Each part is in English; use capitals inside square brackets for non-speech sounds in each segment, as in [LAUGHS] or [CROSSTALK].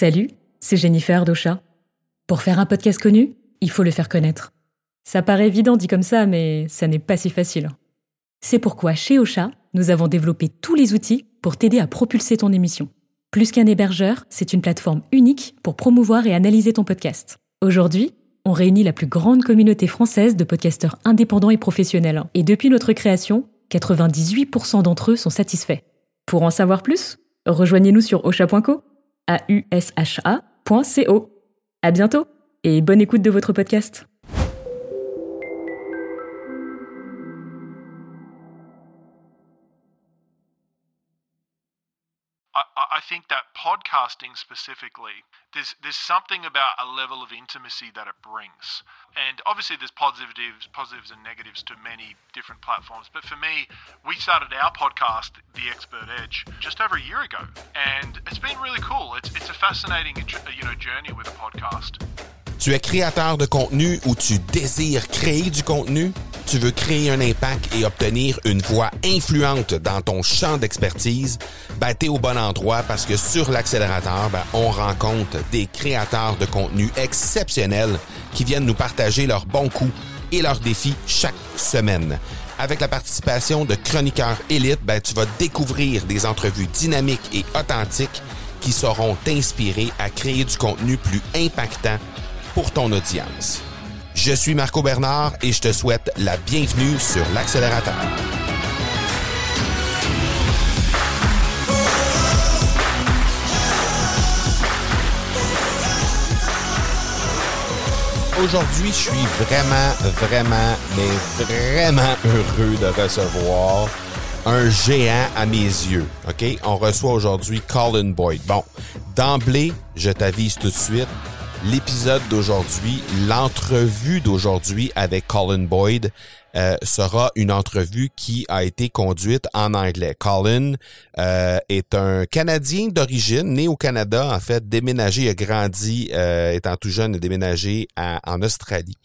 Salut, c'est Jennifer d'Ocha. Pour faire un podcast connu, il faut le faire connaître. Ça paraît évident dit comme ça, mais ça n'est pas si facile. C'est pourquoi chez Ocha, nous avons développé tous les outils pour t'aider à propulser ton émission. Plus qu'un hébergeur, c'est une plateforme unique pour promouvoir et analyser ton podcast. Aujourd'hui, on réunit la plus grande communauté française de podcasteurs indépendants et professionnels. Et depuis notre création, 98% d'entre eux sont satisfaits. Pour en savoir plus, rejoignez-nous sur osha.co, a u s h -A À bientôt et bonne écoute de votre podcast. I, think that podcasting specifically, there's there's something about a level of intimacy that it brings, and obviously there's positives, positives and negatives to many different platforms. But for me, we started our podcast, The Expert Edge, just over a year ago, and it's been really cool. It's it's a fascinating you know journey with a podcast. Tu es créateur de contenu ou tu désires créer du contenu? Tu veux créer un impact et obtenir une voix influente dans ton champ d'expertise? Ben, t'es au bon endroit parce que sur l'accélérateur, ben, on rencontre des créateurs de contenu exceptionnels qui viennent nous partager leurs bons coups et leurs défis chaque semaine. Avec la participation de chroniqueurs élites, ben, tu vas découvrir des entrevues dynamiques et authentiques qui sauront t'inspirer à créer du contenu plus impactant pour ton audience. Je suis Marco Bernard et je te souhaite la bienvenue sur l'accélérateur. Aujourd'hui, je suis vraiment, vraiment, mais vraiment heureux de recevoir un géant à mes yeux. On reçoit aujourd'hui Colin Boyd. Bon, d'emblée, je t'avise tout de suite, l'épisode d'aujourd'hui, l'entrevue d'aujourd'hui avec Colin Boyd euh, sera une entrevue qui a été conduite en anglais. Colin euh, est un Canadien d'origine, né au Canada, en fait, déménagé, a grandi, euh, étant tout jeune, déménagé en Australie.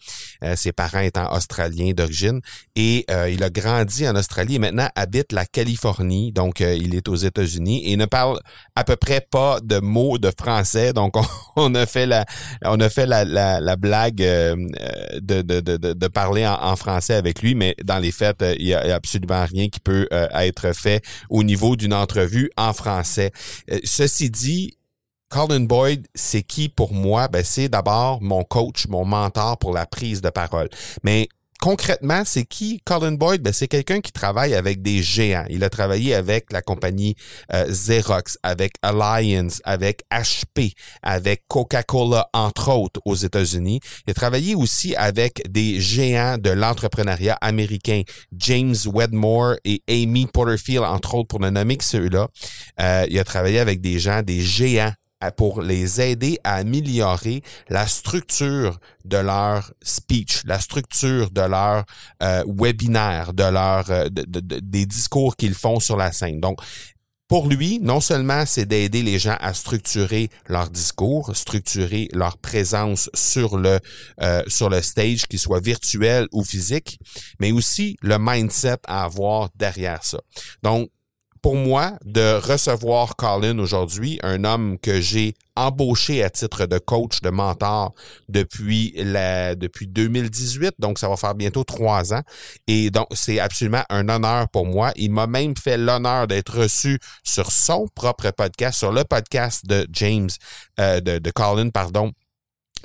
ses parents étant australiens d'origine. Et il a grandi en Australie et maintenant habite la Californie, donc il est aux États-Unis et ne parle à peu près pas de mots de français. Donc [LAUGHS] on, a fait la, on a fait la, la, blague de, de, de, de, parler en français avec lui, mais dans les faits, euh, il y a absolument rien qui peut euh, être fait au niveau d'une entrevue en français. Euh, ceci dit, Colin Boyd, c'est qui pour moi? Ben, c'est d'abord mon coach, mon mentor pour la prise de parole. Mais concrètement, c'est qui Colin Boyd? Ben, c'est quelqu'un qui travaille avec des géants. Il a travaillé avec la compagnie euh, Xerox, avec Alliance, avec HP, avec Coca-Cola, entre autres, aux États-Unis. Il a travaillé aussi avec des géants de l'entrepreneuriat américain, James Wedmore et Amy Porterfield, entre autres, pour ne nommer que ceux-là. Euh, il a travaillé avec des gens, des géants pour les aider à améliorer la structure de leur speech, la structure de leur euh, webinaire, de leur euh, des discours qu'ils font sur la scène. Donc pour lui, non seulement c'est d'aider les gens à structurer leur discours, structurer leur présence sur le euh, sur le stage, qu'il soit virtuel ou physique, mais aussi le mindset à avoir derrière ça. Donc pour moi de recevoir Colin aujourd'hui, un homme que j'ai embauché à titre de coach, de mentor depuis la, depuis 2018, donc ça va faire bientôt trois ans. Et donc, c'est absolument un honneur pour moi. Il m'a même fait l'honneur d'être reçu sur son propre podcast, sur le podcast de James, euh, de, de Colin, pardon,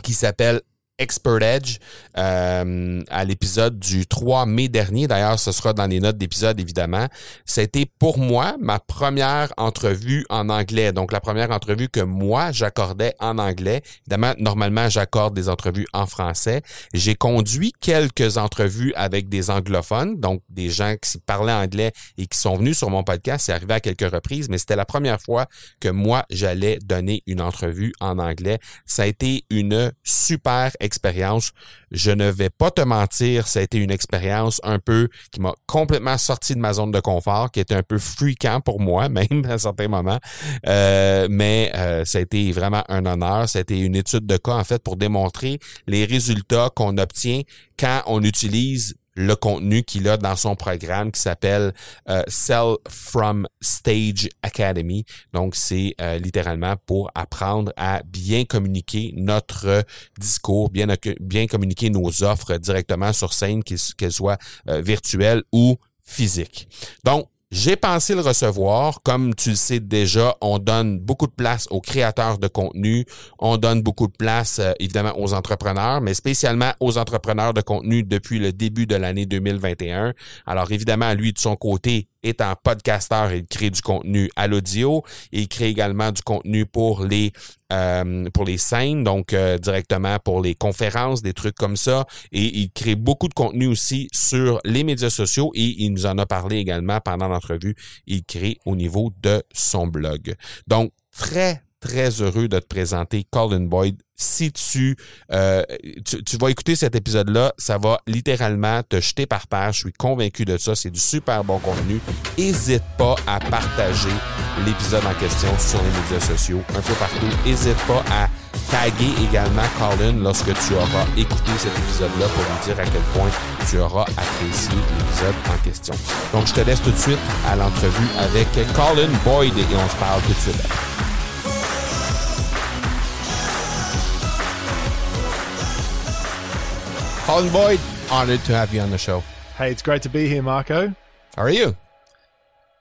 qui s'appelle Expert Edge euh, à l'épisode du 3 mai dernier. D'ailleurs, ce sera dans les notes d'épisode, évidemment. C'était pour moi ma première entrevue en anglais. Donc, la première entrevue que moi, j'accordais en anglais. Évidemment, normalement, j'accorde des entrevues en français. J'ai conduit quelques entrevues avec des anglophones, donc des gens qui parlaient anglais et qui sont venus sur mon podcast. C'est arrivé à quelques reprises, mais c'était la première fois que moi, j'allais donner une entrevue en anglais. Ça a été une super expérience expérience. Je ne vais pas te mentir, ça a été une expérience un peu qui m'a complètement sorti de ma zone de confort, qui était un peu fréquent pour moi, [LAUGHS] même à certains moments. Euh, mais euh, ça a été vraiment un honneur. Ça a été une étude de cas, en fait, pour démontrer les résultats qu'on obtient quand on utilise le contenu qu'il a dans son programme qui s'appelle euh, Sell from Stage Academy. Donc, c'est euh, littéralement pour apprendre à bien communiquer notre discours, bien, bien communiquer nos offres directement sur scène, qu'elles soient euh, virtuelles ou physiques. Donc, j'ai pensé le recevoir. Comme tu le sais déjà, on donne beaucoup de place aux créateurs de contenu. On donne beaucoup de place, euh, évidemment, aux entrepreneurs, mais spécialement aux entrepreneurs de contenu depuis le début de l'année 2021. Alors, évidemment, lui, de son côté, étant podcasteur, il crée du contenu à l'audio. Il crée également du contenu pour les euh, pour les scènes, donc euh, directement pour les conférences, des trucs comme ça. Et il crée beaucoup de contenu aussi sur les médias sociaux et il nous en a parlé également pendant l'entrevue. Il crée au niveau de son blog. Donc, très, très heureux de te présenter Colin Boyd. Si tu, euh, tu, tu, vas écouter cet épisode-là, ça va littéralement te jeter par terre. Je suis convaincu de ça. C'est du super bon contenu. N'hésite pas à partager l'épisode en question sur les médias sociaux, un peu partout. N'hésite pas à taguer également Colin lorsque tu auras écouté cet épisode-là pour lui dire à quel point tu auras apprécié l'épisode en question. Donc, je te laisse tout de suite à l'entrevue avec Colin Boyd et on se parle tout de suite Colin Boyd, honored to have you on the show. Hey, it's great to be here, Marco. How are you?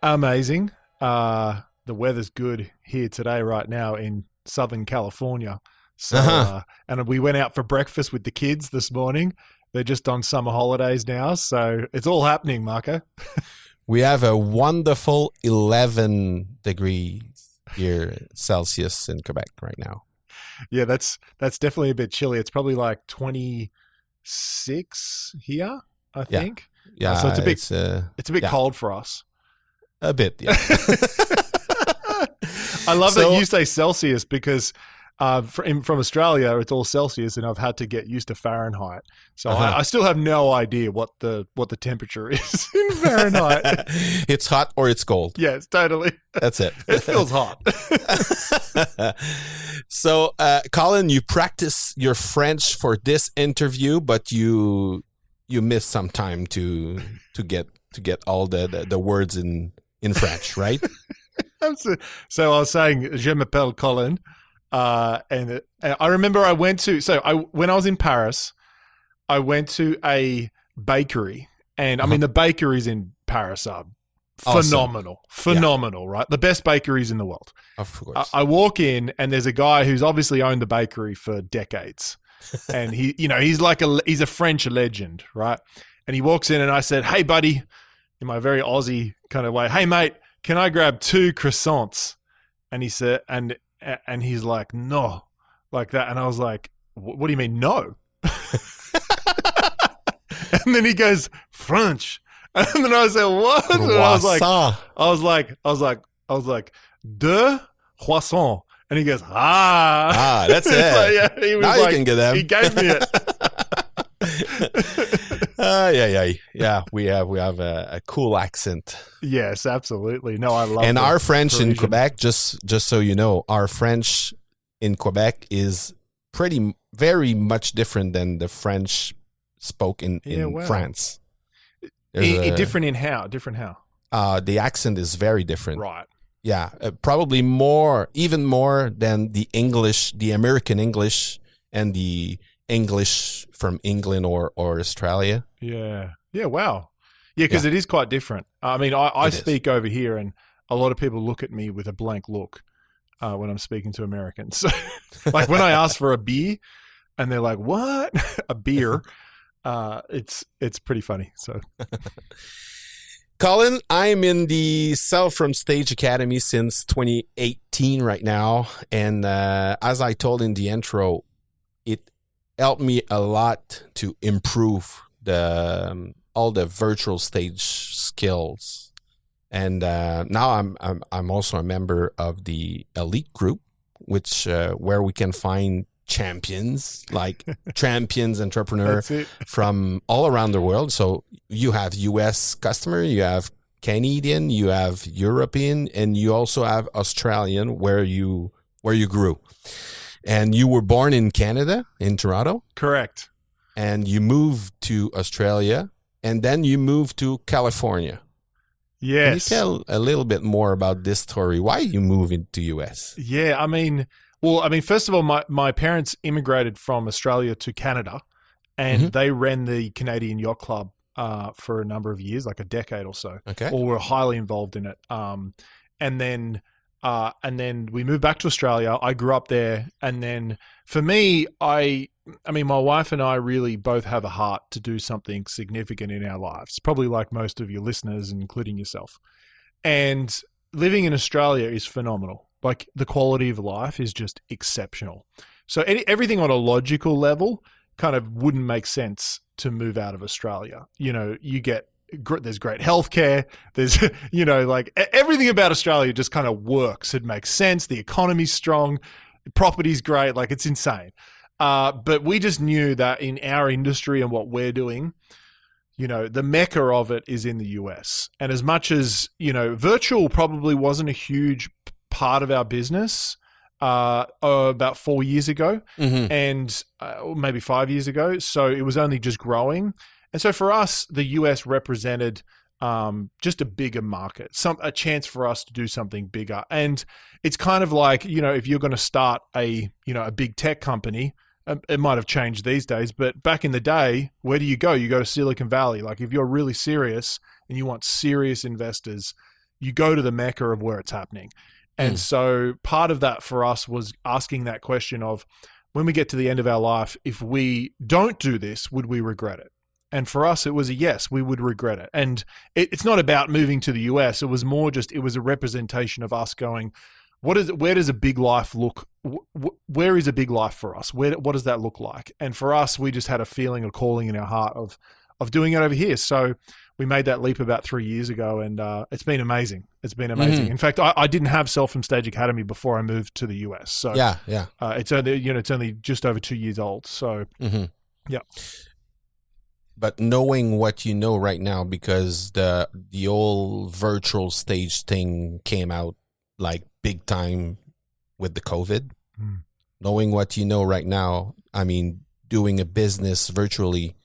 Amazing. Uh, the weather's good here today, right now in Southern California. So, uh-huh. uh, and we went out for breakfast with the kids this morning. They're just on summer holidays now, so it's all happening, Marco. [LAUGHS] we have a wonderful 11 degrees here Celsius in Quebec right now. Yeah, that's that's definitely a bit chilly. It's probably like 20 six here, I think. Yeah, uh, so it's a bit it's, uh, it's a bit yeah. cold for us. A bit, yeah. [LAUGHS] I love so, that you say Celsius because uh, from, from Australia, it's all Celsius, and I've had to get used to Fahrenheit. So uh-huh. I, I, still have no idea what the what the temperature [LAUGHS] is in Fahrenheit. [LAUGHS] it's hot or it's cold. Yes, totally. That's it. [LAUGHS] it feels hot. so, uh, Colin, you practice your French for this interview, but you you miss some time to to get to get all the, the, the words in in French, right? so, so I was saying, je m'appelle Colin. Uh, and, and I remember I went to so I when I was in Paris, I went to a bakery, and I mean uh-huh. the bakeries in Paris are phenomenal, awesome. phenomenal, yeah. right? The best bakeries in the world. Of course. I, I, walk in, and there's a guy who's obviously owned the bakery for decades, [LAUGHS] and he, you know, he's like a he's a French legend, right? And he walks in, and I said, "Hey, buddy," in my very Aussie kind of way, "Hey, mate, can I grab two croissants?" And he said, and and he's like, no, like that. And I was like, what do you mean, no? [LAUGHS] and then he goes, French. [LAUGHS] And then I said, what? And I was like, I was like, I was like, I was like, de croissant. And he goes, ah. Ah, that's [LAUGHS] it. like, yeah, he was now like, you can get them. He gave me it. Uh, yeah, yeah, yeah. We have we have a, a, cool accent. Yes, absolutely. No, I love. It. And our French Parisian. in Quebec, just just so you know, our French in Quebec is pretty very much different than the French spoken in yeah, France. a, different in how? Different how? Uh, the accent is very different. Right. Yeah, uh, probably more, even more than the English, the American English, and the English from England or, or Australia. Yeah. Yeah. Wow. Yeah, because yeah. it is quite different. I mean, I, I speak is. over here, and a lot of people look at me with a blank look uh, when I'm speaking to Americans. [LAUGHS] like when I ask for a beer, and they're like, "What? [LAUGHS] a beer?" Uh, it's it's pretty funny. So. [LAUGHS] Colin, I'm in the Sell from Stage Academy since 2018 right now. And uh, as I told in the intro, it helped me a lot to improve the um, all the virtual stage skills. And uh, now I'm, I'm I'm also a member of the elite group, which uh, where we can find champions like [LAUGHS] champions entrepreneur from all around the world. So you have US customer, you have Canadian, you have European, and you also have Australian where you where you grew. And you were born in Canada, in Toronto? Correct. And you move to Australia and then you move to California. Yes. Can you tell a little bit more about this story? Why you moved into US? Yeah, I mean, well, I mean, first of all, my, my parents immigrated from Australia to Canada, and Mhm. they ran the Canadian Yacht Club uh, for a number of years, like a decade or so, Okay. or were highly involved in it. Um, and then, uh, and then we moved back to Australia. I grew up there, and then for me, I, I mean, my wife and I really both have a heart to do something significant in our lives. Probably like most of your listeners, including yourself. And living in Australia is phenomenal. Like the quality of life is just exceptional. So any, everything on a logical level kind of wouldn't make sense to move out of Australia. You know, you get gr- there's great healthcare. There's [LAUGHS] you know like everything about Australia just kind of works. It makes sense. The economy's strong. Property's great. Like it's insane. Uh, but we just knew that in our industry and what we're doing, you know, the mecca of it is in the US. And as much as, you know, virtual probably wasn't a huge part of our business uh, uh, about four years ago Mm-hmm. and uh, maybe five years ago. So it was only just growing. And so for us, the US represented um, just a bigger market, some a chance for us to do something bigger. And it's kind of like you know if you're going to start a you know a big tech company. um, It might have changed these days, but back in the day, where do you go? You go to Silicon Valley. Like if you're really serious and you want serious investors, you go to the mecca of where it's happening. And Mm. so part of that for us was asking that question of when we get to the end of our life, if we don't do this, would we regret it? And for us, it was a yes, we would regret it. And it, it's not about moving to the US. It was more just, it was a representation of us going, what is where does a big life look wh- wh- where is a big life for us where what does that look like and for us we just had a feeling a calling in our heart of of doing it over here so we made that leap about three years ago and uh, it's been amazing it's been amazing Mhm. in fact I, I didn't have sell from stage academy before i moved to the us so Yeah, yeah. uh, it's only you know it's only just over two years old so Mm-hmm. Yeah. But knowing what you know right now, because the the old virtual stage thing came out like big time with the COVID. Hmm. Knowing what you know right now, I mean, doing a business virtually,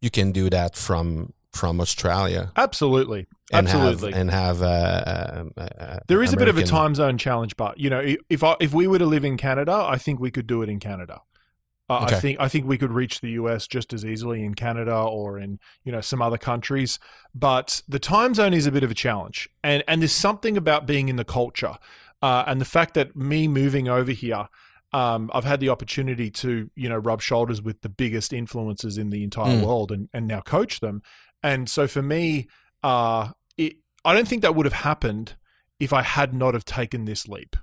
you can do that from from Australia absolutely and absolutely have and have uh, uh, uh, There is a bit of a time zone challenge, but you know, if I, if we were to live in Canada, I think we could do it in Canada. Uh, Okay. I think I think we could reach the US just as easily in Canada or in you know some other countries. But the time zone is a bit of a challenge, and and there's something about being in the culture, uh, and the fact that me moving over here. Um, I've had the opportunity to, you know, rub shoulders with the biggest influencers in the entire Mm. world and, and now coach them. And so for me, uh, it, I don't think that would have happened if I had not have taken this leap.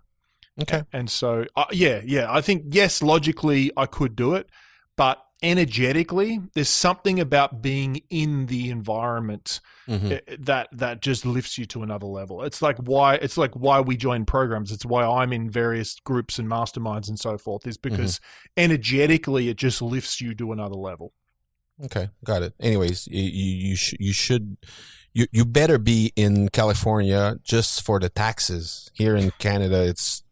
Okay. And so, uh, yeah, yeah, I think yes, logically I could do it, but energetically, there's something about being in the environment Mhm. eh, that that just lifts you to another level. It's like why it's like why we join programs. It's why I'm in various groups and masterminds and so forth. Is because energetically it just lifts you to another level. Okay, got it. Anyways, you you, you, sh- you should you you better be in California just for the taxes. Here in Canada, it's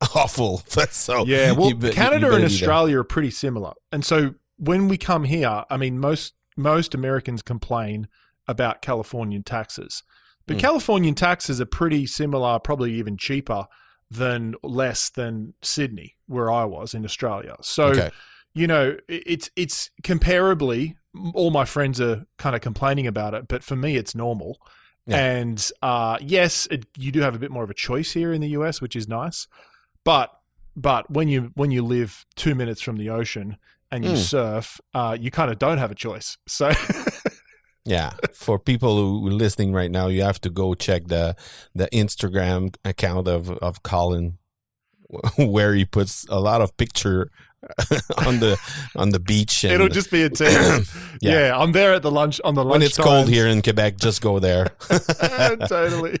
[LAUGHS] awful. [LAUGHS] so Yeah, well, you be- you Canada and. Australia are pretty similar, and so when we come here, I mean, most most Americans complain about Californian taxes, but Hmm. Californian taxes are pretty similar, probably even cheaper than less than Sydney, where I was in Australia. So Okay. you know, it's it's comparably. All my friends are kind of complaining about it, but for me, it's normal. Yeah. And uh, yes, it, you do have a bit more of a choice here in the US, which is nice. But but when you when you live two minutes from the ocean and you Mm. surf, uh, you kind of don't have a choice. So [LAUGHS] Yeah, for people who are listening right now, you have to go check the the Instagram account of of Colin, [LAUGHS] where he puts a lot of picture [LAUGHS] on the on the beach. And it'll just be a tease. [COUGHS] Yeah. yeah. I'm there at the lunch on the lunch. when it's cold here in Quebec, just go there. totally.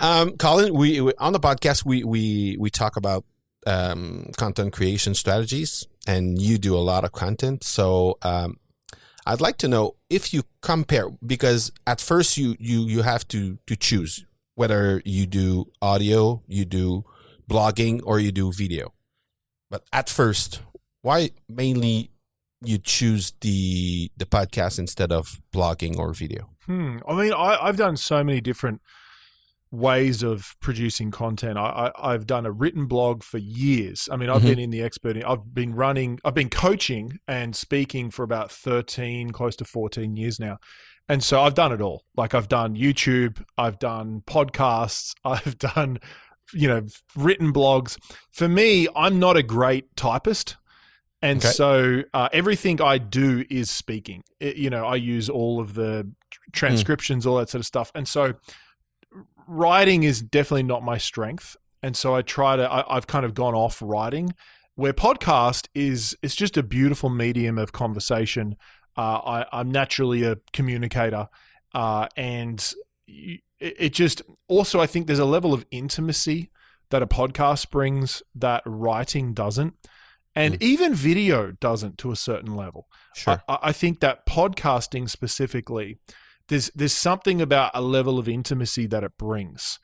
Um, Colin, we, we on the podcast we we we talk about um, content creation strategies, and you do a lot of content. So um, I'd like to know if you compare because at first you you you have to to choose whether you do audio, you do blogging, or you do video. But at first, why mainly you choose the the podcast instead of blogging or video? Hmm. I mean, I, I've done so many different ways of producing content. I, I, have done a written blog for years. I mean, I've Mhm. been in the expert. I've been running. I've been coaching and speaking for about thirteen, close to fourteen years now. And so I've done it all. Like I've done YouTube. I've done podcasts. [LAUGHS] I've done, you know, written blogs. For me, I'm not a great typist. And Okay. so uh, everything I do is speaking. It- you know, I use all of the transcriptions, all that sort of stuff. And so writing is definitely not my strength. And so I try to, I, I've kind of gone off writing where podcast is, it's just a beautiful medium of conversation. Uh, I, I'm naturally a communicator. Uh, and it, it just, also, I think there's a level of intimacy that a podcast brings that writing doesn't. And even video doesn't to a certain level. Sure. I, I think that podcasting specifically, there's there's something about a level of intimacy that it brings.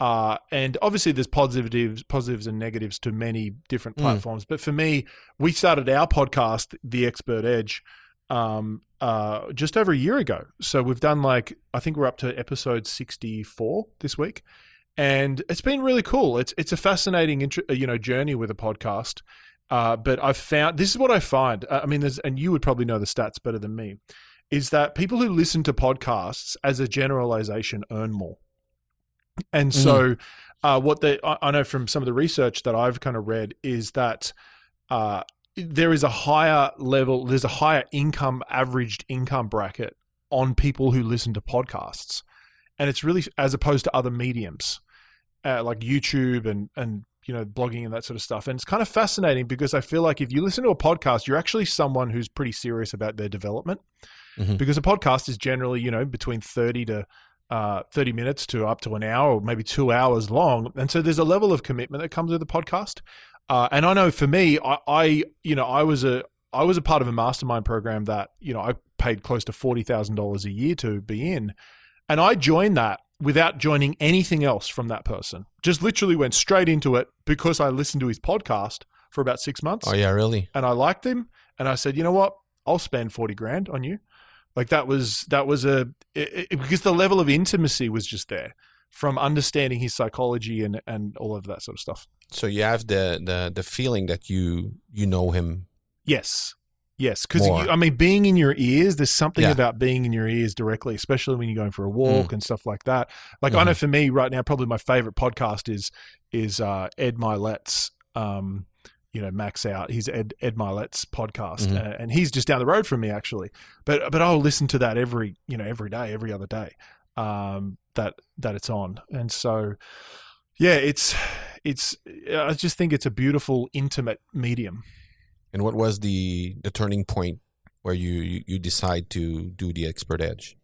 Uh, and obviously, there's positives, positives and negatives to many different Mm. platforms. But for me, we started our podcast, The Expert Edge, um, uh, just over a year ago. So we've done like I think we're up to episode 64 this week, and it's been really cool. It's it's a fascinating, you know, journey with a podcast. Uh, but I've found this is what I find. uh, I mean, there's and you would probably know the stats better than me. Is that people who listen to podcasts as a generalization earn more? And so, uh, what they I I know from some of the research that I've kind of read is that uh, there is a higher level, there's a higher income, averaged income bracket on people who listen to podcasts, and it's really as opposed to other mediums uh, like YouTube and and you know blogging and that sort of stuff. And it's kind of fascinating because I feel like if you listen to a podcast, you're actually someone who's pretty serious about their development. Mhm. Because a podcast is generally you know between thirty to uh, 30 minutes to up to an hour or maybe two hours long. And so there's a level of commitment that comes with a podcast. Uh, and I know for me, I, I, you know, I was a, I was a part of a mastermind program that, you know, I paid close to $40,000 a year to be in. And I joined that without joining anything else from that person. Just literally went straight into it because I listened to his podcast for about six months oh yeah, really? and I liked him, and I said, you know what, I'll spend forty grand on you. Like that was that was a it, it- because the level of intimacy was just there from understanding his psychology and and all of that sort of stuff. So you have the the the feeling that you you know him. Yes. Yes, because I mean, being in your ears, there's something Yeah. about being in your ears directly, especially when you're going for a walk and stuff like that. Like I know for me right now, probably my favorite podcast is is uh, Ed Mylett's, um, you know, Max Out. He's Ed Ed Mylett's podcast, Mhm. uh, and he's just down the road from me actually. But but I'll listen to that every you know every day, every other day um, that that it's on, and so yeah, it's it's. I just think it's a beautiful, intimate medium. And what was the the turning point where you you, you decide to do the expert edge?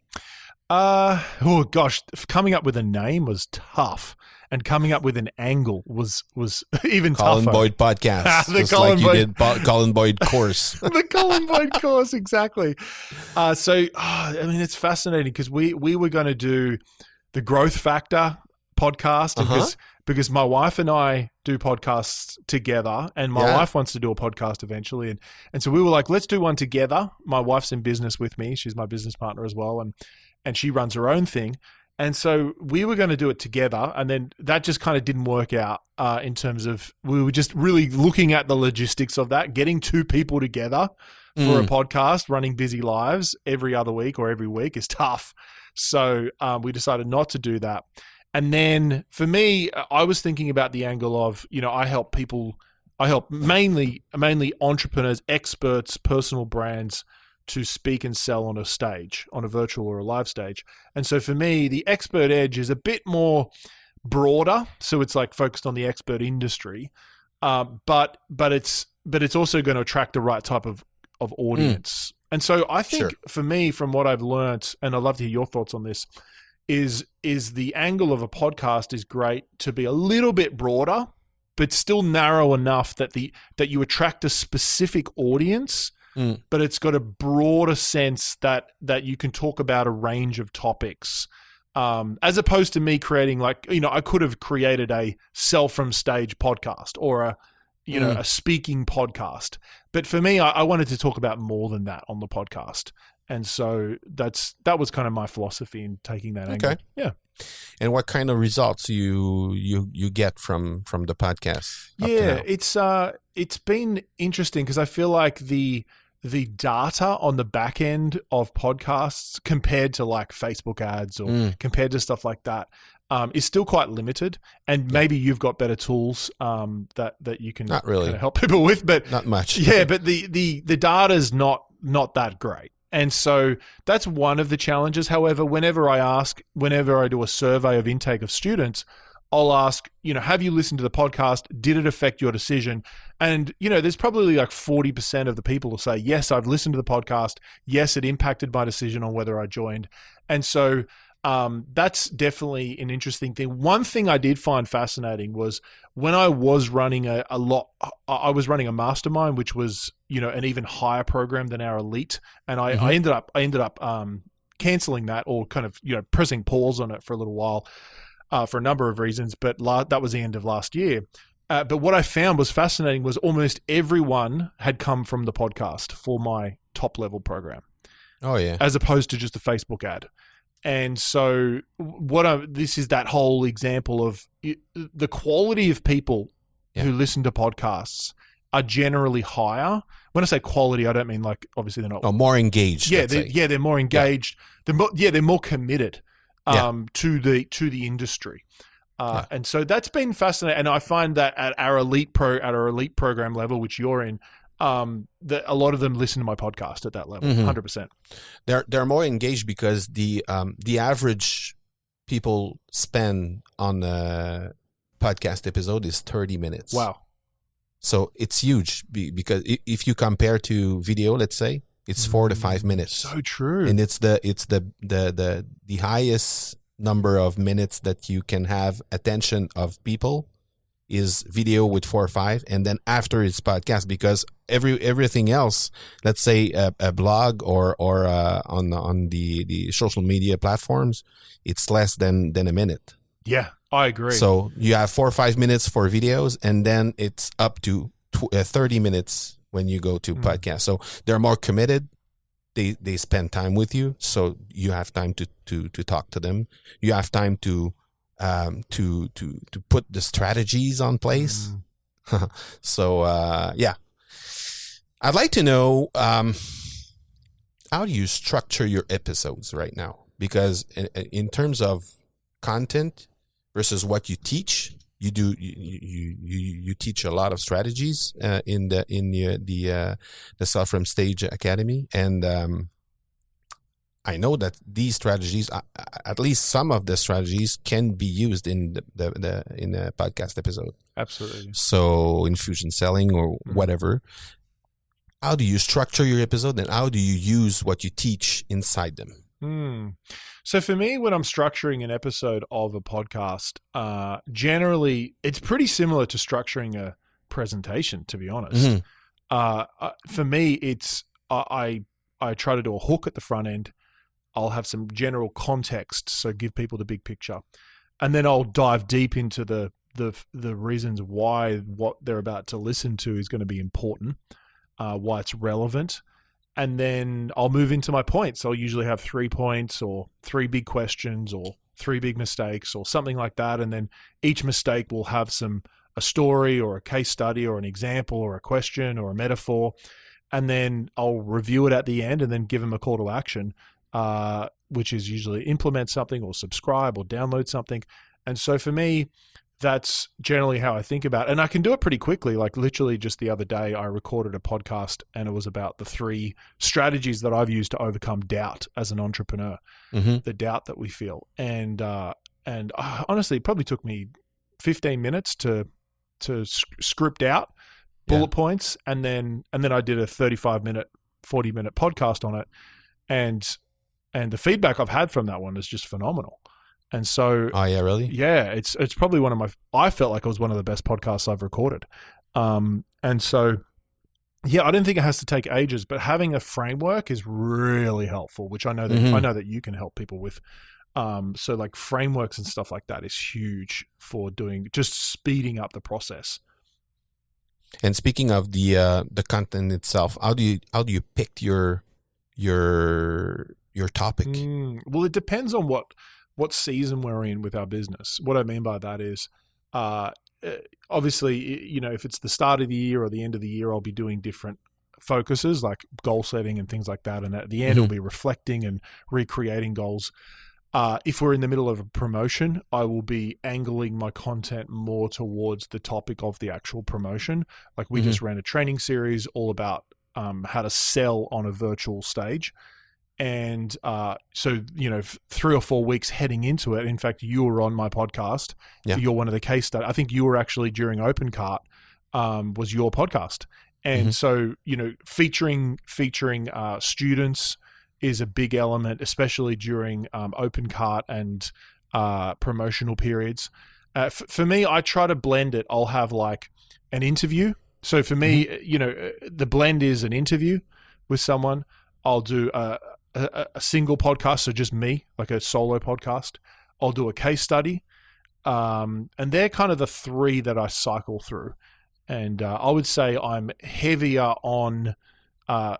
Uh oh gosh, coming up with a name was tough, and coming up with an angle was was [LAUGHS] even Colin tougher. Boyd [LAUGHS] podcast, The just Colin like you did Bo- Colin Boyd course. [LAUGHS] the Colin Boyd course, exactly. Uh, so, oh, I mean, it's fascinating because we we were going to do the Growth Factor podcast Uh-huh. because because my wife and I do podcasts together, and my Yeah. wife wants to do a podcast eventually, and and so we were like, let's do one together. My wife's in business with me; she's my business partner as well, and and she runs her own thing. And so we were going to do it together, and then that just kind of didn't work out uh, in terms of we were just really looking at the logistics of that, getting two people together for a Mm. podcast, running busy lives every other week or every week is [LAUGHS] tough. So um, we decided not to do that. And then for me, I was thinking about the angle of you know I help people, I help mainly mainly entrepreneurs, experts, personal brands to speak and sell on a stage, on a virtual or a live stage. And so for me, the expert edge is a bit more broader. So it's like focused on the expert industry, um, but but it's but it's also going to attract the right type of of audience. And so I think Sure. for me, from what I've learnt, and I'd love to hear your thoughts on this, is is the angle of a podcast is great to be a little bit broader, but still narrow enough that the that you attract a specific audience Mm. but it's got a broader sense that that you can talk about a range of topics um, as opposed to me creating like you know i could have created a sell from stage podcast or a you know Mm. a speaking podcast. But for me, I, I wanted to talk about more than that on the podcast, and so that's that was kind of my philosophy in taking that angle. Okay. Yeah. And what kind of results you you you get from from the podcast? Yeah, it's uh it's been interesting because I feel like the the data on the back end of podcasts compared to like Facebook ads or Mm. compared to stuff like that um, is still quite limited. And maybe you've got better tools um, that that you can Not really. kinda help [LAUGHS] people with, but not much. [LAUGHS] yeah, but the the the data's not not that great. And so that's one of the challenges. However, whenever I ask, whenever I do a survey of intake of students, I'll ask, you know, have you listened to the podcast? Did it affect your decision? And, you know, there's probably like 40% of the people will say, yes, I've listened to the podcast. Yes, it impacted my decision on whether I joined. And so um, that's definitely an interesting thing. One thing I did find fascinating was when I was running a, a lot, I was running a mastermind, which was you know an even higher program than our elite, and I, I ended up I ended up um, canceling that or kind of you know pressing pause on it for a little while uh, for a number of reasons. But la- that was the end of last year. Uh, but what I found was fascinating was almost everyone had come from the podcast for my top level program Oh yeah. as opposed to just a Facebook ad. And so, what I this is that whole example of it, the quality of people Yeah. who listen to podcasts are generally higher. When I say quality, I don't mean like obviously they're not. Oh, more engaged. yeah, they're, yeah, they're more engaged. They're more, yeah, they're more committed Yeah. um, to the to the industry. Uh, And so that's been fascinating, and I find that at our elite pro at our elite program level, which you're in, um, that a lot of them listen to my podcast at that level, Mhm. 100 percent. they're they're more engaged because the um the average people spend on a podcast episode is 30 minutes Wow. so it's huge because if you compare to video let's say it's four to five minutes So true. and it's the it's the the the the highest number of minutes that you can have attention of people is video with four or five and then after it's podcast because every everything else let's say a, a blog or or uh, on on the the social media platforms it's less than than a minute yeah, I agree. so you have four or five minutes for videos and then it's up to tw- uh, 30 minutes when you go to Mm. podcast. So they're more committed. They they spend time with you. So you have time to to to talk to them. You have time to um to to to put the strategies on place. Mm. [LAUGHS] so uh yeah. I'd like to know um how do you structure your episodes right now? Because in, in terms of content versus what you teach you do you you you, you teach a lot of strategies uh, in the in the the uh, the sell from stage academy and um I know that these strategies, uh, at least some of the strategies, can be used in the, the, the in a podcast episode Absolutely. so infusion selling or Mhm. whatever how do you structure your episode and how do you use what you teach inside them Hmm. So for me, when I'm structuring an episode of a podcast, uh, generally it's pretty similar to structuring a presentation. To be honest, Mhm. uh, uh, for me, it's I I I try to do a hook at the front end. I'll have some general context, so give people the big picture, and then I'll dive deep into the the the reasons why what they're about to listen to is going to be important, uh, why it's relevant, and then I'll move into my points. I'll usually have three points or three big questions or three big mistakes or something like that, and then each mistake will have some a story or a case study or an example or a question or a metaphor, and then I'll review it at the end and then give them a call to action, uh, which is usually implement something or subscribe or download something. And so for me, that's generally how I think about it. And I can do it pretty quickly. Like literally just the other day, I recorded a podcast and it was about the three strategies that I've used to overcome doubt as an entrepreneur, mm-hmm. the doubt that we feel. And, uh, and uh, honestly, it probably took me 15 minutes to, to sc- script out bullet Yeah. points. And then, and then I did a 35 minute, 40 minute podcast on it. And, and the feedback I've had from that one is just phenomenal. And so oh yeah really yeah, it's it's probably one of my. I felt like it was one of the best podcasts I've recorded, um, and so yeah, I don't think it has to take ages, but having a framework is really helpful, which I know that Mhm. I know that you can help people with. Um, so like frameworks and stuff like that is huge for doing just speeding up the process. And speaking of the uh, the content itself, how do you how do you pick your your your topic? Mm, well, it depends on what what season we're in with our business. What I mean by that is, uh, uh, obviously, you know, if it's the start of the year or the end of the year, I'll be doing different focuses like goal setting and things like that. And at the end, Mhm. it'll be reflecting and recreating goals. Uh, if we're in the middle of a promotion, I will be angling my content more towards the topic of the actual promotion. Like we Mhm. just ran a training series all about um, how to sell on a virtual stage. And uh, so, you know, three or four weeks heading into it. In fact, you were on my podcast. Yeah. You're one of the case studies. I think you were actually during OpenCart um, was your podcast. And Mhm. so, you know, featuring featuring uh, students is a big element, especially during um, OpenCart and uh, promotional periods. Uh, f- for me, I try to blend it. I'll have like an interview. So for me, you know, uh, the blend is an interview with someone. I'll do a, a, a single podcast, so just me, like a solo podcast. I'll do a case study, um, and they're kind of the three that I cycle through. And uh, I would say I'm heavier on. Uh,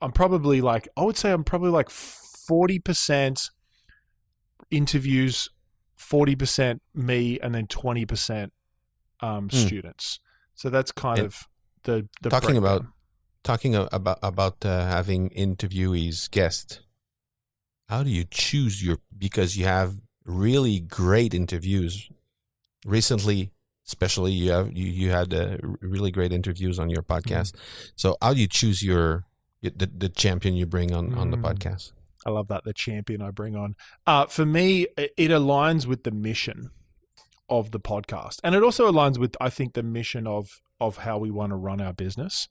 I'm probably like I would say I'm probably like forty percent interviews, forty percent me, and then twenty percent um, Hmm. students. So that's kind And of the the talking about breakdown. Talking about about uh, having interviewees guests How do you choose your because you have really great interviews recently? Especially you have you, you had uh, really great interviews on your podcast. So how do you choose your the, the champion you bring on on the Mm. podcast? I love that the champion I bring on. Uh, for me, it, it aligns with the mission of the podcast, and it also aligns with I think the mission of of how we want to run our business.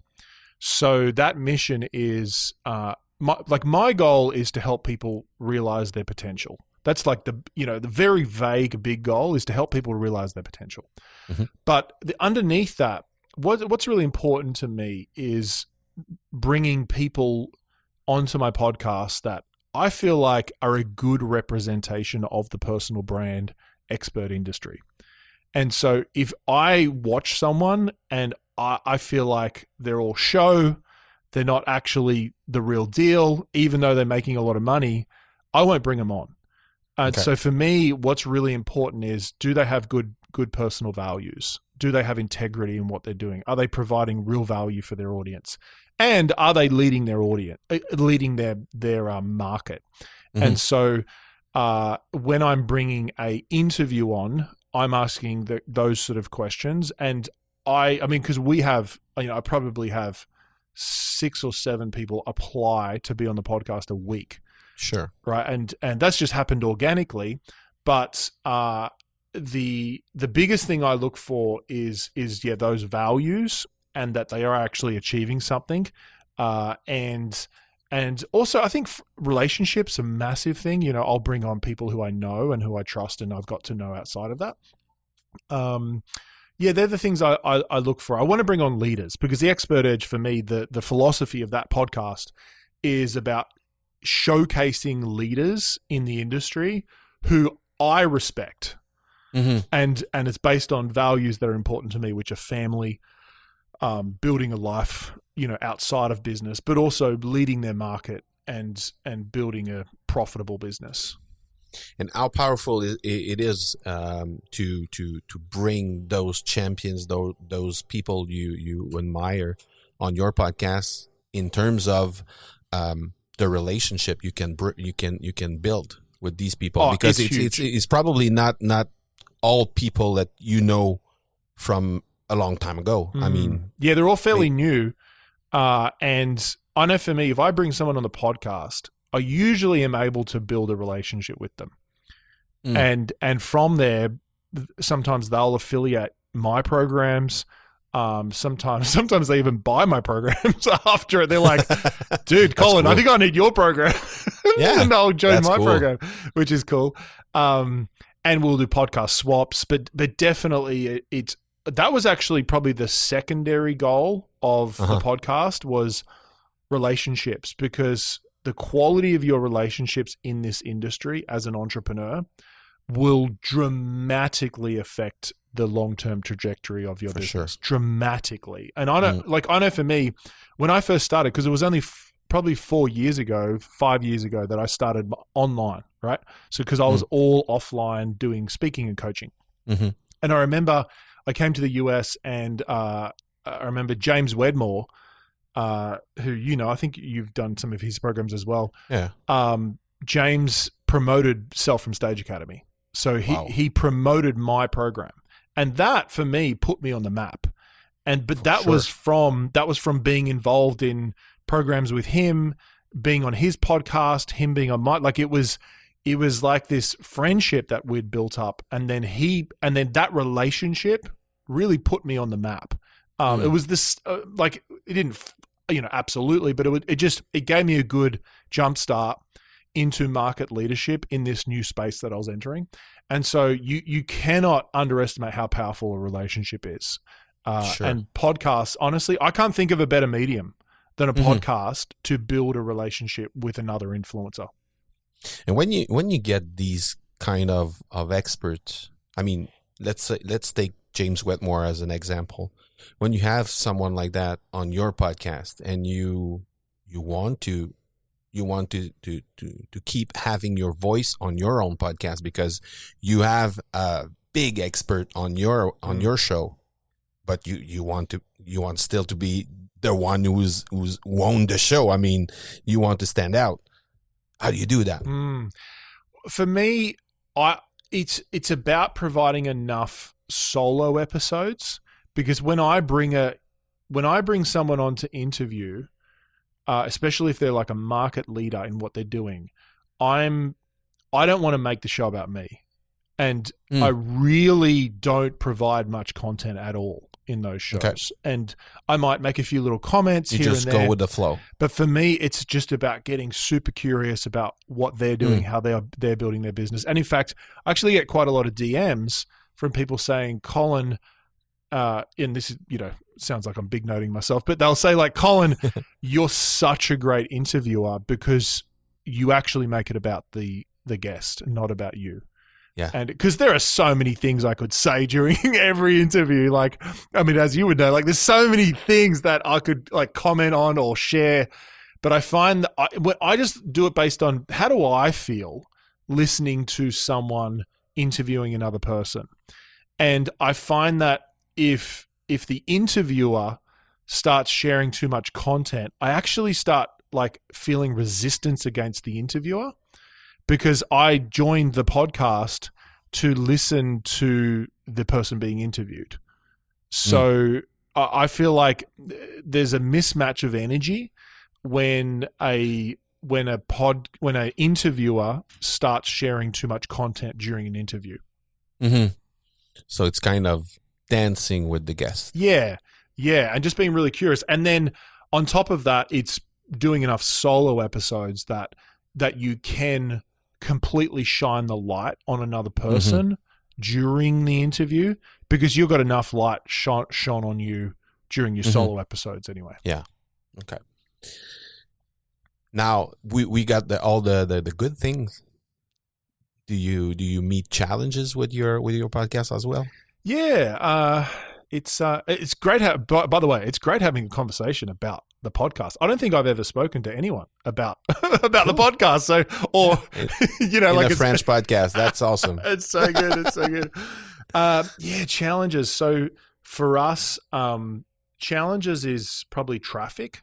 So that mission is uh, my, like my goal is to help people realize their potential. That's like the you know the very vague big goal is to help people realize their potential. Mhm. But the, underneath that, what what's really important to me is bringing people onto my podcast that I feel like are a good representation of the personal brand expert industry. And so if I watch someone and I, I feel like they're all show, they're not actually the real deal, even though they're making a lot of money, I won't bring them on. Uh, Okay. So for me, what's really important is do they have good good personal values? Do they have integrity in what they're doing? Are they providing real value for their audience? And are they leading their audience, uh, leading their their um, market? Mhm. And so, uh, when I'm bringing a interview on, I'm asking the, those sort of questions. And I, I mean, because we have, you know, I probably have six or seven people apply to be on the podcast a week Sure. right and and that's just happened organically but uh the the biggest thing i look for is is yeah those values and that they are actually achieving something uh and and also i think relationships a massive thing you know i'll bring on people who i know and who i trust and i've got to know outside of that um yeah, they're the things I, I, I look for. I want to bring on leaders because the expert edge for me, the the philosophy of that podcast is about showcasing leaders in the industry who I respect. Mm-hmm. And and it's based on values that are important to me, which are family, um, building a life, you know, outside of business, but also leading their market and and building a profitable business. and how powerful it, is um, to to to bring those champions, those those people you you admire on your podcast in terms of um, the relationship you can you can you can build with these people Oh, because it's it's, it's it's probably not not all people that you know from a long time ago. I mean, Mm. yeah, they're all fairly new. Uh, and I know for me, if I bring someone on the podcast, I usually am able to build a relationship with them. Mm. And and from there, sometimes they'll affiliate my programs. Um, sometimes [LAUGHS] sometimes they even buy my programs [LAUGHS] after it. They're like, [LAUGHS] dude, Colin, I think I need your program. Yeah, and I'll join my cool. program, which is cool. Um, and we'll do podcast swaps, but but definitely it, it's that was actually probably the secondary goal of Uh-huh. the podcast was relationships because the quality of your relationships in this industry as an entrepreneur will dramatically affect the long-term trajectory of your For business sure. dramatically and i know like i know for me when i first started because it was only f- probably four years ago five years ago that i started online right so because i was all offline doing speaking and coaching Mhm. and i remember i came to the us and uh, i remember james wedmore uh, who you know i think you've done some of his programs as well Yeah. um, James promoted Sell from Stage Academy. So he, Wow. he promoted my program. And that for me put me on the map. And but For that sure. was from that was from being involved in programs with him, being on his podcast, him being on my like it was it was like this friendship that we'd built up and then he and then that relationship really put me on the map. Um, Mm. It was this uh, like it didn't you know absolutely, but it would, it just it gave me a good jump start into market leadership in this new space that I was entering. And so you you cannot underestimate how powerful a relationship is. Uh, Sure. And podcasts, honestly, I can't think of a better medium than a Mhm. podcast to build a relationship with another influencer. And when you when you get these kind of of experts, I mean, let's say let's take James Wedmore as an example. When you have someone like that on your podcast and you you want to you want to to to to keep having your voice on your own podcast because you have a big expert on your on Mm. your show, but you you want to you want still to be the one who's who's won the show. I mean, you want to stand out. How do you do that? Mm. For me, I it's it's about providing enough solo episodes because when I bring a when I bring someone on to interview, uh, especially if they're like a market leader in what they're doing, I'm I don't want to make the show about me, and Mm. I really don't provide much content at all in those shows. Okay. And I might make a few little comments You here just and there. go with the flow. But for me, it's just about getting super curious about what they're doing, Mm. how they are they're building their business. And in fact, I actually get quite a lot of DMs from people saying, "Colin," uh, and this is you know sounds like I'm big noting myself, but they'll say like, "Colin, [LAUGHS] you're such a great interviewer because you actually make it about the the guest, not about you." Yeah. And because there are so many things I could say [LAUGHS] during every interview. Like, I mean, as you would know, like there's so many things that I could like comment on or share. But I find that I, I just do it based on how do I feel listening to someone interviewing another person. And I find that if if the interviewer starts sharing too much content, I actually start like feeling resistance against the interviewer because I joined the podcast to listen to the person being interviewed. Hmm. So I I feel like uh, there's a mismatch of energy when a when a pod when an interviewer starts sharing too much content during an interview. hmm So it's kind of dancing with the guest. Yeah. Yeah. And just being really curious. And then on top of that, it's doing enough solo episodes that that you can completely shine the light on another person during the interview because you've got enough light shone, shone on you during your Mhm. solo episodes anyway. Yeah. Okay. Now we we got the all the, the the good things. Do you do you meet challenges with your with your podcast as well? Yeah, uh, it's uh, it's great. Ha- by, by the way, it's great having a conversation about the podcast. I don't think I've ever spoken to anyone about [LAUGHS] about the podcast. So, or [LAUGHS] [LAUGHS] you know, In like a French podcast, that's awesome. it's so good. It's so good. Uh, yeah, challenges. So for us, um, challenges is probably traffic.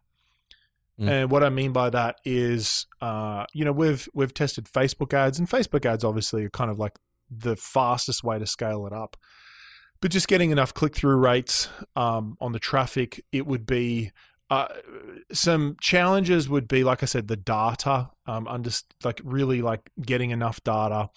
Mm. And what I mean by that is, uh, you know, we've we've tested Facebook ads, and Facebook ads obviously are kind of like the fastest way to scale it up. But just getting enough click through rates um, on the traffic, it would be uh, some challenges. Would be like I said, the data, um, under like really like getting enough data.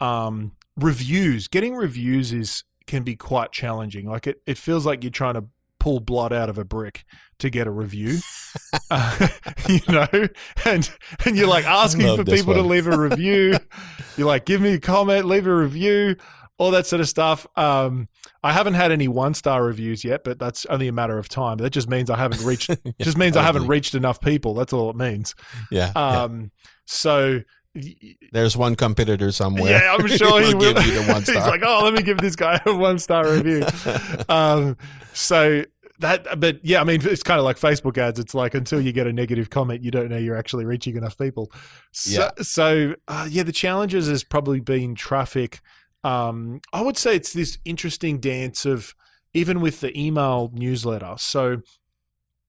Um, reviews, getting reviews is can be quite challenging. Like it, it feels like you're trying to pull blood out of a brick to get a review. [LAUGHS] uh, [LAUGHS] you know, and and you're like asking Love for people to leave a review. [LAUGHS] you're like, give me a comment, leave a review, all that sort of stuff. Um, I haven't had any one star reviews yet, but that's only a matter of time. That just means I haven't reached. just means I haven't reached enough people. That's all it means. Yeah. yeah. Um, so There's one competitor somewhere. Yeah, I'm [LAUGHS] sure he will give you the one [LAUGHS] He's like, oh, let me give this guy a one star review. [LAUGHS] um, so that, but yeah, I mean, it's kind of like Facebook ads. It's like until you get a negative comment, you don't know you're actually reaching enough people. So, Yeah. so uh, yeah, the challenges has probably been traffic. Um, I would say it's this interesting dance of even with the email newsletter. So,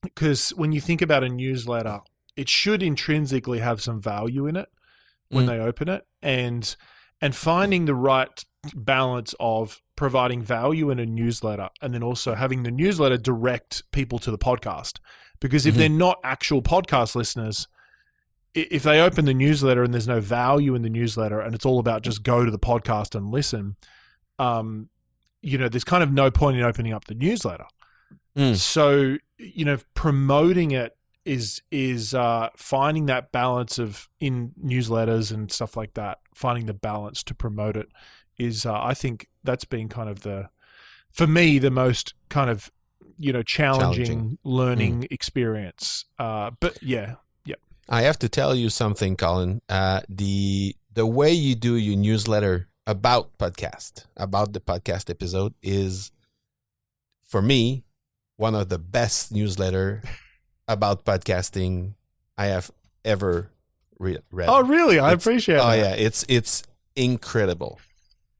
because when you think about a newsletter, it should intrinsically have some value in it when Mm. they open it, and and finding the right balance of providing value in a newsletter and then also having the newsletter direct people to the podcast. Because if Mhm. they're not actual podcast listeners, if they open the newsletter and there's no value in the newsletter and it's all about just go to the podcast and listen, um, you know, there's kind of no point in opening up the newsletter. Mm. So, you know, promoting it is is uh, finding that balance of in newsletters and stuff like that. Finding the balance to promote it is, uh, I think, that's been kind of the, for me, the most kind of, you know, challenging, Challenging. learning experience. Uh, but yeah, yeah, I have to tell you something, Colin. Uh, the the way you do your newsletter about podcast, about the podcast episode, is for me one of the best newsletter about podcasting I have ever re- read. Oh, really? I It's- appreciate. Oh that. yeah, it's it's incredible.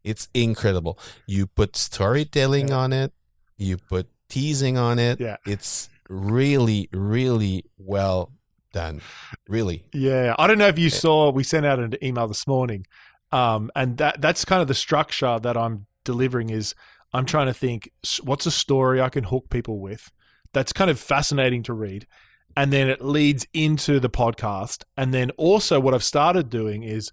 It's incredible. You put storytelling Yeah. on it. You put teasing on it. Yeah. It's really, really well done. Really. Yeah, I don't know if you saw. We sent out an email this morning, um, and that that's kind of the structure that I'm delivering. Is I'm trying to think what's a story I can hook people with that's kind of fascinating to read, and then it leads into the podcast, and then also what I've started doing is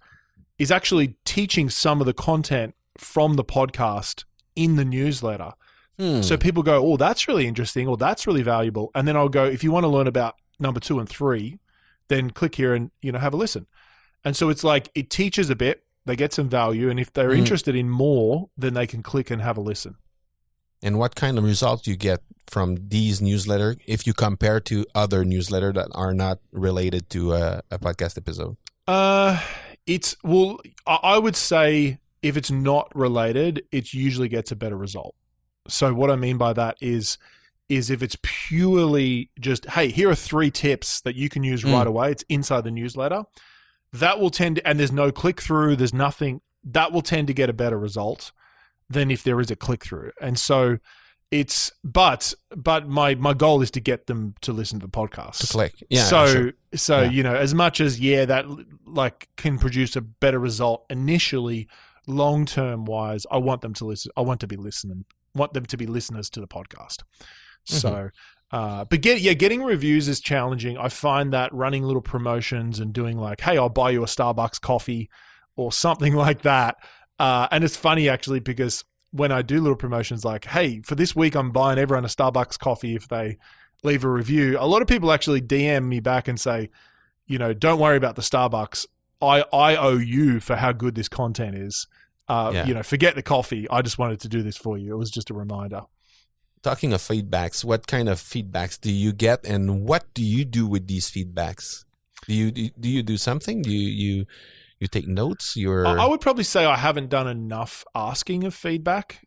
is actually teaching some of the content from the podcast in the newsletter. Hmm. So people go, oh, that's really interesting, or that's really valuable, and then I'll go, if you want to learn about number two and three, then click here and you know have a listen. And so it's like it teaches a bit, they get some value, and if they're Mhm. interested in more, then they can click and have a listen. And what kind of results you get from these newsletter if you compare to other newsletter that are not related to a, a podcast episode? Uh, it's well, I I would say if it's not related, it usually gets a better result. So what I mean by that is is if it's purely just hey, here are three tips that you can use Mm. right away. It's inside the newsletter. That will tend to, and there's no click through. There's nothing that will tend to get a better result than if there is a click through. And so it's but but my my goal is to get them to listen to the podcast To click. Yeah. so sure. so Yeah. you know as much as yeah that like can produce a better result initially long term wise i want them to listen i want to be listening want them to be listeners to the podcast so Mm-hmm. uh but get yeah getting reviews is challenging i find that running little promotions and doing like hey i'll buy you a starbucks coffee or something [LAUGHS] like that uh and it's funny actually because when i do little promotions like hey for this week i'm buying everyone a starbucks coffee if they leave a review, a lot of people actually DM me back and say, you know, don't worry about the Starbucks. I, I owe you for how good this content is. Uh, Yeah. You know, forget the coffee. I just wanted to do this for you. It was just a reminder. Talking of feedbacks, what kind of feedbacks do you get, and what do you do with these feedbacks? Do you do, do you do something? Do you you you take notes? You're I, I would probably say I haven't done enough asking of feedback.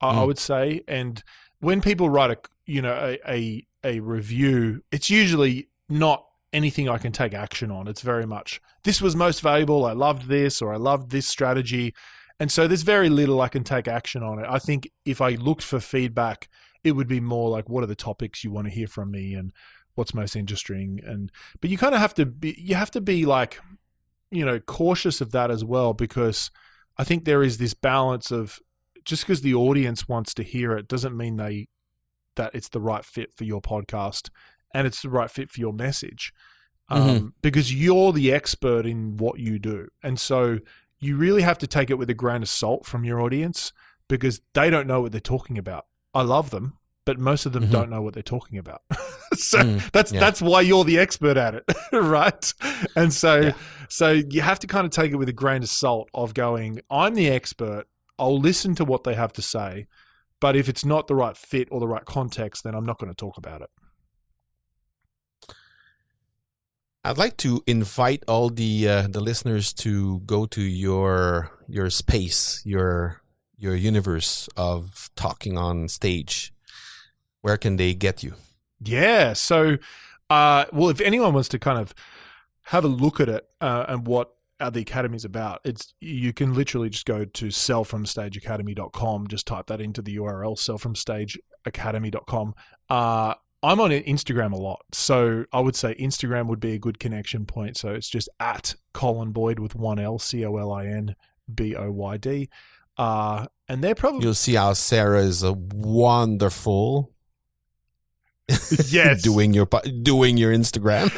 I, I Mm. would say, and when people write a you know a, a a review, it's usually not anything I can take action on. It's very much this was most valuable. I loved this, or I loved this strategy, and so there's very little I can take action on it. I think if I looked for feedback, it would be more like what are the topics you want to hear from me and what's most interesting and but you kind of have to be you have to be like you know cautious of that as well because I think there is this balance of just because the audience wants to hear it doesn't mean they that it's the right fit for your podcast and it's the right fit for your message um, because you're the expert in what you do. And so you really have to take it with a grain of salt from your audience because they don't know what they're talking about. I love them but most of them Mhm. don't know what they're talking about [LAUGHS] so Mm, that's yeah. that's why you're the expert at it [LAUGHS] right and so Yeah. so you have to kind of take it with a grain of salt of going i'm the expert i'll listen to what they have to say but if it's not the right fit or the right context then i'm not going to talk about it I'd like to invite all the uh, the listeners to go to your your space, your your universe of talking on stage. Where can they get you? Yeah. So, uh, well, if anyone wants to kind of have a look at it uh, and what uh, the academy's about, it's you can literally just go to sellfromstageacademy.com. Just type that into the URL, sellfromstageacademy.com. Uh, I'm on Instagram a lot, so I would say Instagram would be a good connection point. So it's just at Colin Boyd with one L, C O L I N B O Y D. Uh, and they're probably You'll see how Sarah is a wonderful yes. [LAUGHS] Doing your doing your Instagram.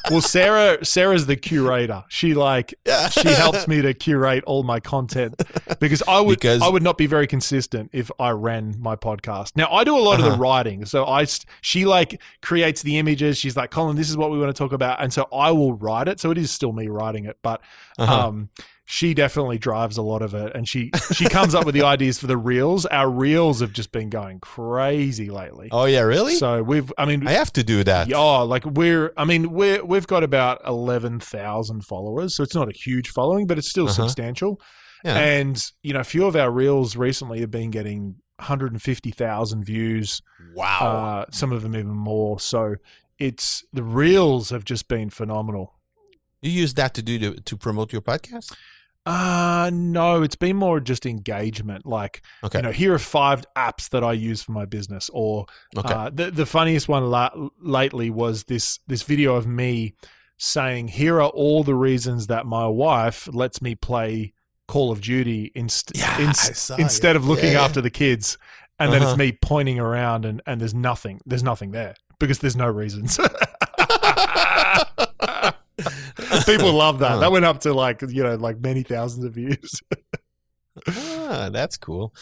[LAUGHS] well sarah sarah's the curator. She like she helps me to curate all my content because i would Because- i would not be very consistent if i ran my podcast. Now i do a lot of Uh-huh. the writing. So I she like creates the images. She's like colin this is what we want to talk about. And so i will write it. So it is still me writing it but Uh-huh. um she definitely drives a lot of it and she she comes up with the ideas for the reels our reels have just been going crazy lately oh yeah, really? so we've i mean I have to do that. yeah, like we're I mean we're we've got about eleven thousand followers, so it's not a huge following, but it's still Uh-huh. substantial. Yeah. And you know, a few of our reels recently have been getting 150,000 views, wow. uh, some of them even more. So it's the reels have just been phenomenal. you use that to do to, to promote your podcast? Uh no, it's been more just engagement. Like Okay. you know, here are five apps that I use for my business, or okay. Uh, the the funniest one la- lately was this this video of me saying, "Here are all the reasons that my wife lets me play Call of Duty inst- Yeah, ins- I saw instead of looking Yeah. after the kids." And then Uh-huh. it's me pointing around, and, and there's nothing. There's nothing there because there's no reasons. [LAUGHS] [LAUGHS] People love that. That went up to like you know like many thousands of views. ah, that's cool.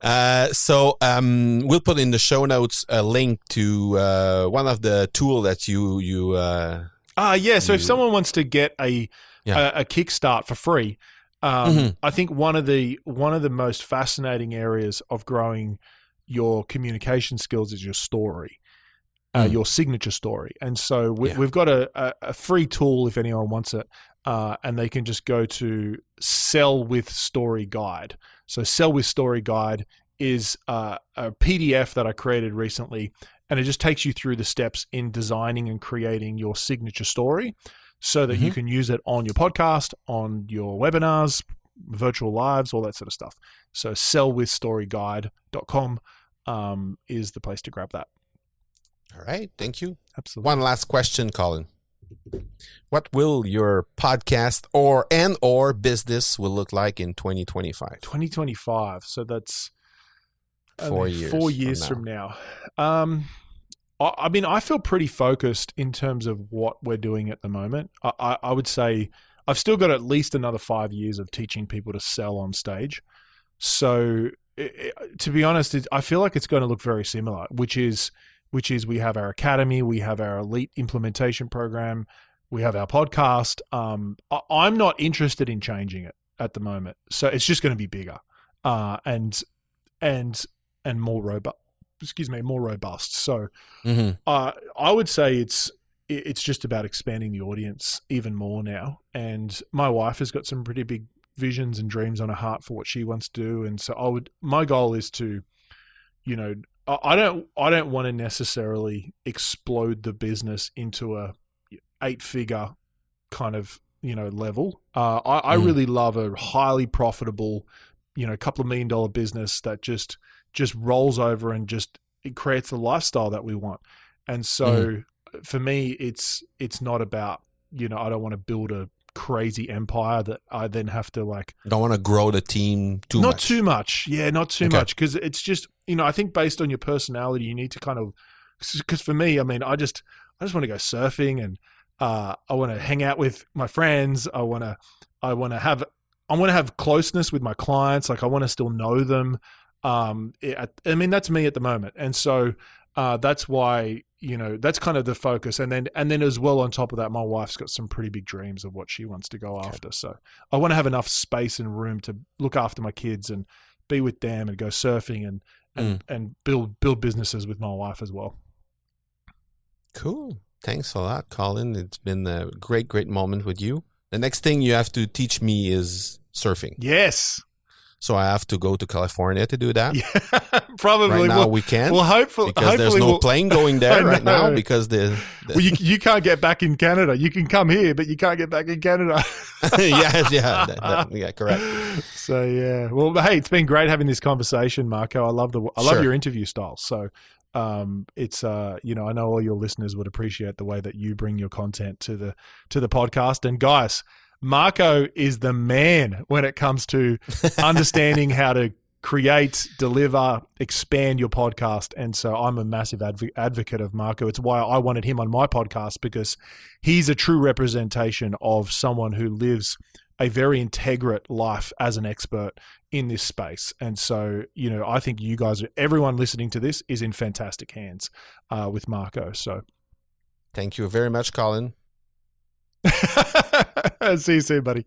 Uh, so um, we'll put in the show notes a link to uh, one of the tool that you you uh, Ah, yeah. So if someone wants to get a Yeah. a, a kickstart for free, um, Mhm. I think one of the one of the most fascinating areas of growing your communication skills is your story, uh, Mm. your signature story. And so we, Yeah. we've got a, a, a free tool if anyone wants it, uh, and they can just go to Sell with Story Guide. So Sell with Story Guide is uh, a PDF that I created recently, and it just takes you through the steps in designing and creating your signature story, so that you Mhm. can use it on your podcast, on your webinars, virtual lives, all that sort of stuff. So sellwithstoryguide.com um, is the place to grab that. All right. Thank you. Absolutely. One last question, Colin. What will your podcast or and or business will look like in 2025? 2025. So that's I Four mean, years Four from years now. from now. Um, I, I mean, I feel pretty focused in terms of what we're doing at the moment. I, I, I would say I've still got at least another five years of teaching people to sell on stage. So, i i to be honest, it, I feel like it's going to look very similar, which is which is we have our academy, we have our elite implementation program, we have our podcast. Um, I, I'm not interested in changing it at the moment, so it's just going to be bigger, uh, and and and more robust. Excuse me, more robust. So, hmm uh, I would say it's it's just about expanding the audience even more now. And my wife has got some pretty big visions and dreams on her heart for what she wants to do. And so I would my goal is to, you know, I don't I don't want to necessarily explode the business into a eight figure kind of you know level. Uh, I, I Mm. really love a highly profitable, you know, couple of million dollar business that just just rolls over and just it creates the lifestyle that we want. And so for me, it's it's not about you know I don't want to build a crazy empire that I then have to like Don't want to grow the team too not much. too much. Yeah, not too Okay. much because it's just you know I think based on your personality, you need to kind of because for me, I mean, I just I just want to go surfing and uh, I want to hang out with my friends. I want to I want to have I want to have closeness with my clients. Like I want to still know them. Um, it, I mean, that's me at the moment, and so uh, that's why you know that's kind of the focus. And then and then as well on top of that, my wife's got some pretty big dreams of what she wants to go after. So I want to have enough space and room to look after my kids and be with them and go surfing and and, mm. and build build businesses with my wife as well. Cool. Thanks a lot, Colin. It's been a great, great moment with you. The next thing you have to teach me is surfing. Yes. So I have to go to California to do that. Yeah, [LAUGHS] probably. Right now we'll, we can. Well, hopefully, because hopefully there's no we'll, plane going [LAUGHS] there right now because the, the well, you, you can't get back in Canada. You can come here, but you can't get back in Canada. [LAUGHS] yeah yeah that- that- yeah correct So yeah. Well, hey, it's been great having this conversation, Marco. I love the I love Sure. your interview style. So um it's uh you know, I know all your listeners would appreciate the way that you bring your content to the to the podcast and guys, Marco is the man when it comes to [LAUGHS] understanding how to create, deliver, expand your podcast. And so I'm a massive adv- advocate of Marco. It's why I wanted him on my podcast because he's a true representation of someone who lives a very integrate life as an expert in this space. And so, you know, I think you guys, everyone listening to this is in fantastic hands uh, with Marco. So thank you very much Colin you soon, buddy.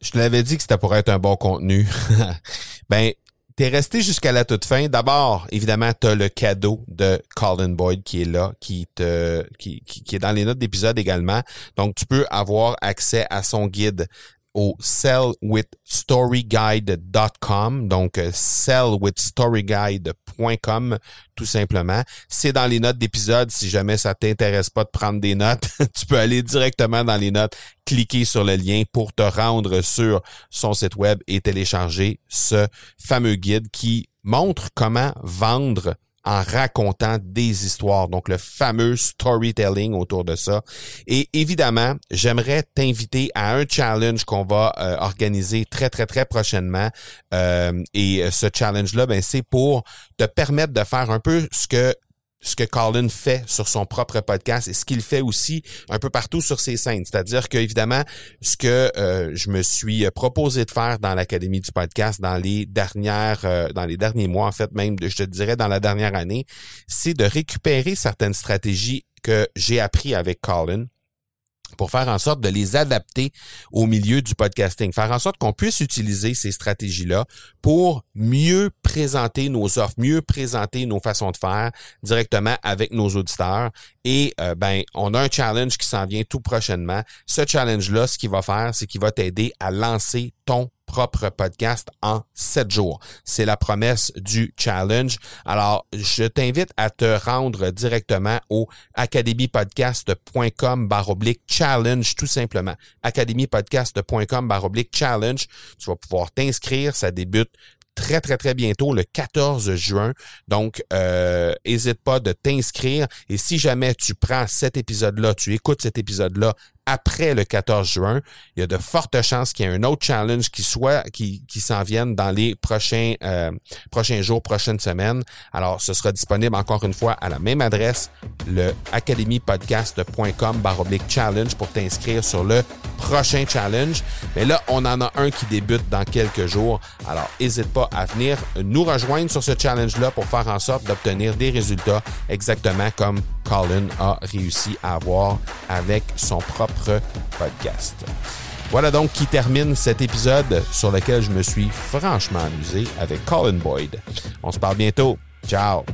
je te l'avais dit que c'était pour être un bon contenu [LAUGHS] ben T'es resté jusqu'à la toute fin. D'abord, évidemment, t'as le cadeau de Colin Boyd qui est là, qui te, qui est dans les notes d'épisode également. Donc, tu peux avoir accès à son guide au sellwithstoryguide.com. Donc, euh, sellwithstoryguide.com, tout simplement. C'est dans les notes d'épisode. Si jamais ça t'intéresse pas de prendre des notes, [LAUGHS] tu peux aller directement dans les notes, cliquer sur le lien pour te rendre sur son site web et télécharger ce fameux guide qui montre comment vendre en racontant des histoires. Donc, le fameux storytelling autour de ça. Et évidemment, j'aimerais t'inviter à un challenge qu'on va euh, organiser très, très, très prochainement. Euh, et ce challenge-là, ben, c'est pour te permettre de faire un peu ce que ce que Colin fait sur son propre podcast et ce qu'il fait aussi un peu partout sur ses scènes. C'est-à-dire que évidemment, ce que euh, je me suis proposé de faire dans l'Académie du podcast dans les dernières, euh, dans les derniers mois, en fait, même, je te dirais dans la dernière année, c'est de récupérer certaines stratégies que j'ai appris avec Colin pour faire en sorte de les adapter au milieu du podcasting, faire en sorte qu'on puisse utiliser ces stratégies-là pour mieux présenter nos offres, mieux présenter nos façons de faire directement avec nos auditeurs. Et euh, ben, on a un challenge qui s'en vient tout prochainement. Ce challenge-là, ce qu'il va faire, c'est qu'il va t'aider à lancer ton propre podcast en sept jours. C'est la promesse du challenge. Alors, je t'invite à te rendre directement au academypodcast.com baroblique challenge, tout simplement. academypodcast.com baroblique challenge. Tu vas pouvoir t'inscrire. Ça débute très, très, très bientôt, le 14 juin. Donc, euh, hésite pas de t'inscrire. Et si jamais tu prends cet épisode-là, tu écoutes cet épisode-là après le 14 juin, il y a de fortes chances qu'il y ait un autre challenge qui soit qui, qui s'en vienne dans les prochains euh, prochains jours, prochaines semaines. Alors, ce sera disponible encore une fois à la même adresse, le academypodcast.com baroblique challenge pour t'inscrire sur le prochain challenge. Mais là, on en a un qui débute dans quelques jours. Alors, n'hésite pas à venir nous rejoindre sur ce challenge-là pour faire en sorte d'obtenir des résultats exactement comme Colin a réussi à avoir avec son propre podcast. Voilà donc qui termine cet épisode sur lequel je me suis franchement amusé avec Colin Boyd. On se parle bientôt. Ciao!